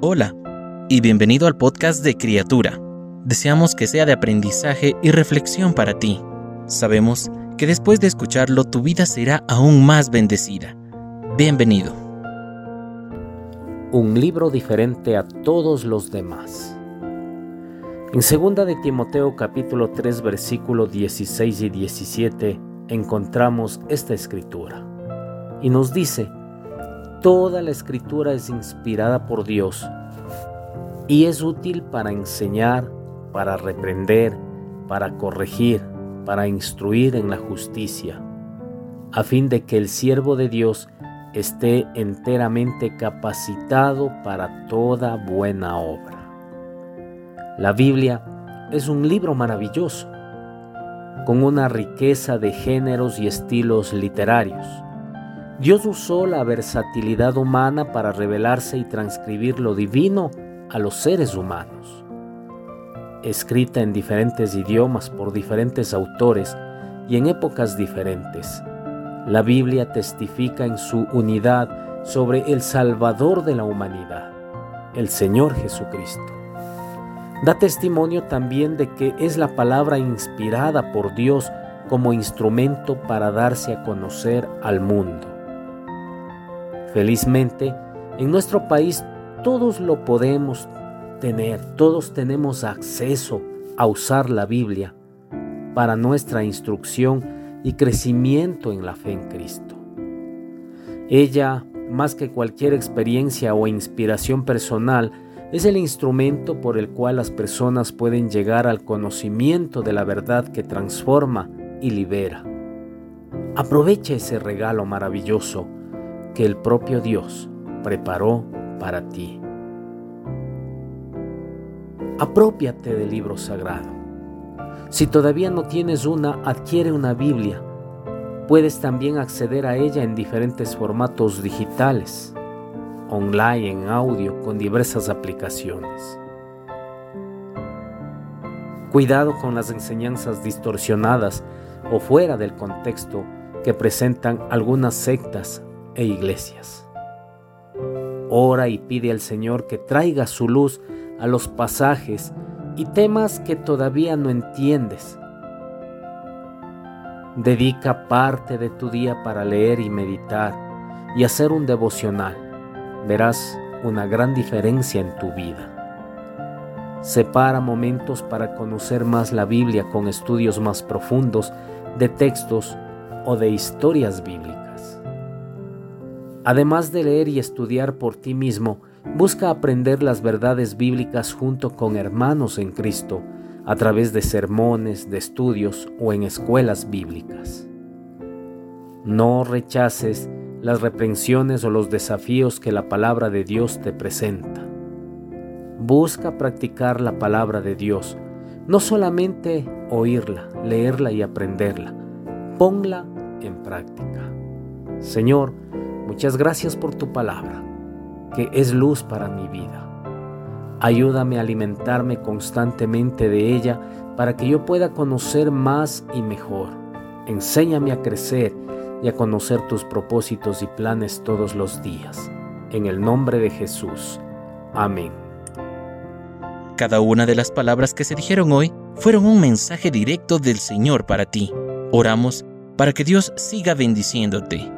Hola y bienvenido al podcast de Criatura. Deseamos que sea de aprendizaje y reflexión para ti. Sabemos que después de escucharlo tu vida será aún más bendecida. Bienvenido. Un libro diferente a todos los demás. En 2 de Timoteo capítulo 3 versículo 16 y 17 encontramos esta escritura. Y nos dice, Toda la escritura es inspirada por Dios y es útil para enseñar, para reprender, para corregir, para instruir en la justicia, a fin de que el siervo de Dios esté enteramente capacitado para toda buena obra. La Biblia es un libro maravilloso, con una riqueza de géneros y estilos literarios. Dios usó la versatilidad humana para revelarse y transcribir lo divino a los seres humanos. Escrita en diferentes idiomas por diferentes autores y en épocas diferentes, la Biblia testifica en su unidad sobre el Salvador de la humanidad, el Señor Jesucristo. Da testimonio también de que es la palabra inspirada por Dios como instrumento para darse a conocer al mundo. Felizmente, en nuestro país todos lo podemos tener, todos tenemos acceso a usar la Biblia para nuestra instrucción y crecimiento en la fe en Cristo. Ella, más que cualquier experiencia o inspiración personal, es el instrumento por el cual las personas pueden llegar al conocimiento de la verdad que transforma y libera. Aprovecha ese regalo maravilloso que el propio Dios preparó para ti. Apropiate del libro sagrado. Si todavía no tienes una, adquiere una Biblia. Puedes también acceder a ella en diferentes formatos digitales, online, en audio, con diversas aplicaciones. Cuidado con las enseñanzas distorsionadas o fuera del contexto que presentan algunas sectas e iglesias. Ora y pide al Señor que traiga su luz a los pasajes y temas que todavía no entiendes. Dedica parte de tu día para leer y meditar y hacer un devocional. Verás una gran diferencia en tu vida. Separa momentos para conocer más la Biblia con estudios más profundos de textos o de historias bíblicas. Además de leer y estudiar por ti mismo, busca aprender las verdades bíblicas junto con hermanos en Cristo a través de sermones, de estudios o en escuelas bíblicas. No rechaces las reprensiones o los desafíos que la palabra de Dios te presenta. Busca practicar la palabra de Dios, no solamente oírla, leerla y aprenderla, ponla en práctica. Señor, Muchas gracias por tu palabra, que es luz para mi vida. Ayúdame a alimentarme constantemente de ella para que yo pueda conocer más y mejor. Enséñame a crecer y a conocer tus propósitos y planes todos los días. En el nombre de Jesús. Amén. Cada una de las palabras que se dijeron hoy fueron un mensaje directo del Señor para ti. Oramos para que Dios siga bendiciéndote